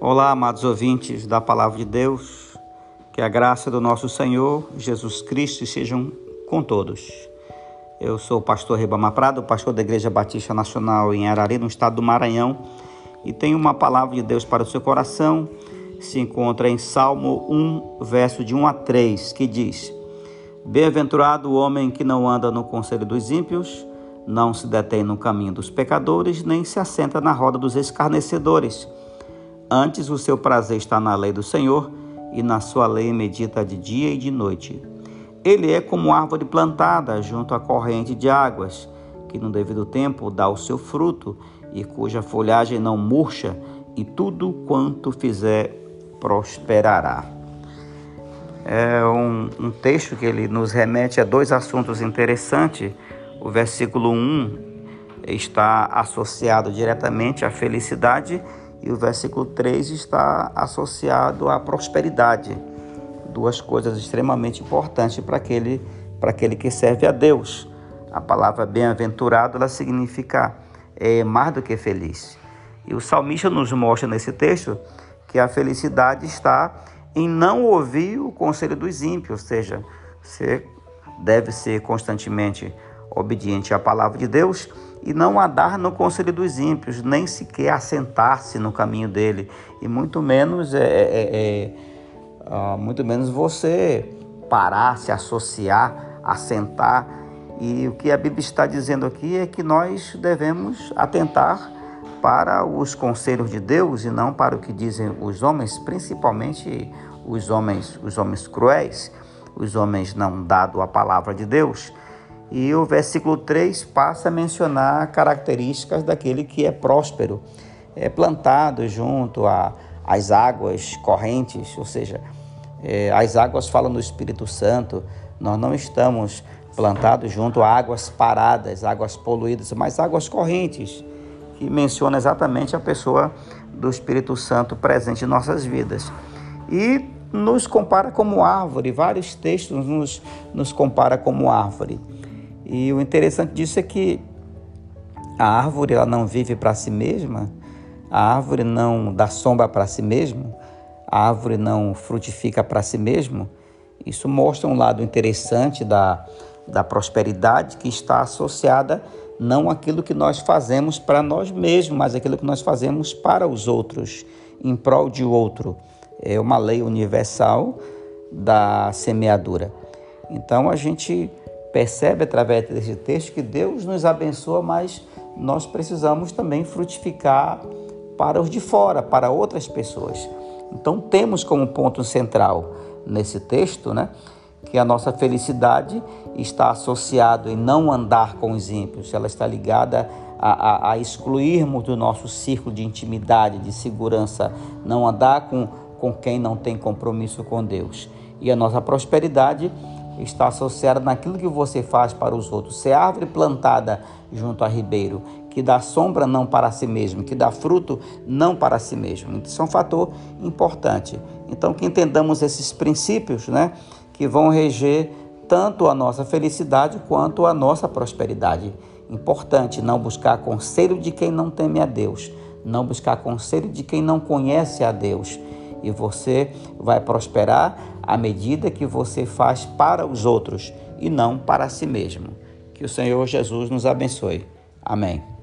Olá, amados ouvintes da Palavra de Deus, que a graça do nosso Senhor Jesus Cristo sejam com todos. Eu sou o pastor Ribamar Prado, pastor da Igreja Batista Nacional em Arari, no estado do Maranhão, e tenho uma palavra de Deus para o seu coração. Se encontra em Salmo 1, verso de 1 a 3, que diz: Bem-aventurado o homem que não anda no conselho dos ímpios, não se detém no caminho dos pecadores, nem se assenta na roda dos escarnecedores Antes o seu prazer está na lei do Senhor, e na sua lei medita de dia e de noite. Ele é como árvore plantada junto à corrente de águas, que no devido tempo dá o seu fruto, e cuja folhagem não murcha, e tudo quanto fizer prosperará. É um, um texto que ele nos remete a dois assuntos interessantes. O versículo 1 está associado diretamente à felicidade e o versículo 3 está associado à prosperidade. Duas coisas extremamente importantes para aquele, para aquele que serve a Deus. A palavra bem-aventurado ela significa é, mais do que feliz. E o salmista nos mostra nesse texto que a felicidade está em não ouvir o conselho dos ímpios, ou seja, você deve ser constantemente obediente à palavra de Deus e não andar no conselho dos ímpios, nem sequer assentar-se no caminho dele, e muito menos é, é, é, é muito menos você parar, se associar, assentar. E o que a Bíblia está dizendo aqui é que nós devemos atentar para os conselhos de Deus e não para o que dizem os homens, principalmente os homens, os homens cruéis, os homens não dado a palavra de Deus. E o versículo 3 passa a mencionar características daquele que é próspero, é plantado junto às águas correntes, ou seja, é, as águas falam do Espírito Santo, nós não estamos plantados junto a águas paradas, águas poluídas, mas águas correntes, que menciona exatamente a pessoa do Espírito Santo presente em nossas vidas. E nos compara como árvore, vários textos nos, nos compara como árvore. E o interessante disso é que a árvore ela não vive para si mesma, a árvore não dá sombra para si mesma, a árvore não frutifica para si mesmo. Isso mostra um lado interessante da, da prosperidade que está associada não aquilo que nós fazemos para nós mesmos, mas aquilo que nós fazemos para os outros, em prol de outro. É uma lei universal da semeadura. Então a gente percebe através desse texto que Deus nos abençoa, mas nós precisamos também frutificar para os de fora, para outras pessoas. Então temos como ponto central nesse texto, né, que a nossa felicidade está associada em não andar com os ímpios, ela está ligada a, a, a excluirmos do nosso círculo de intimidade, de segurança, não andar com, com quem não tem compromisso com Deus. E a nossa prosperidade está associada naquilo que você faz para os outros. Ser árvore plantada junto a ribeiro, que dá sombra não para si mesmo, que dá fruto não para si mesmo. Isso é um fator importante. Então, que entendamos esses princípios, né, que vão reger tanto a nossa felicidade quanto a nossa prosperidade. Importante não buscar conselho de quem não teme a Deus, não buscar conselho de quem não conhece a Deus. E você vai prosperar à medida que você faz para os outros e não para si mesmo. Que o Senhor Jesus nos abençoe. Amém.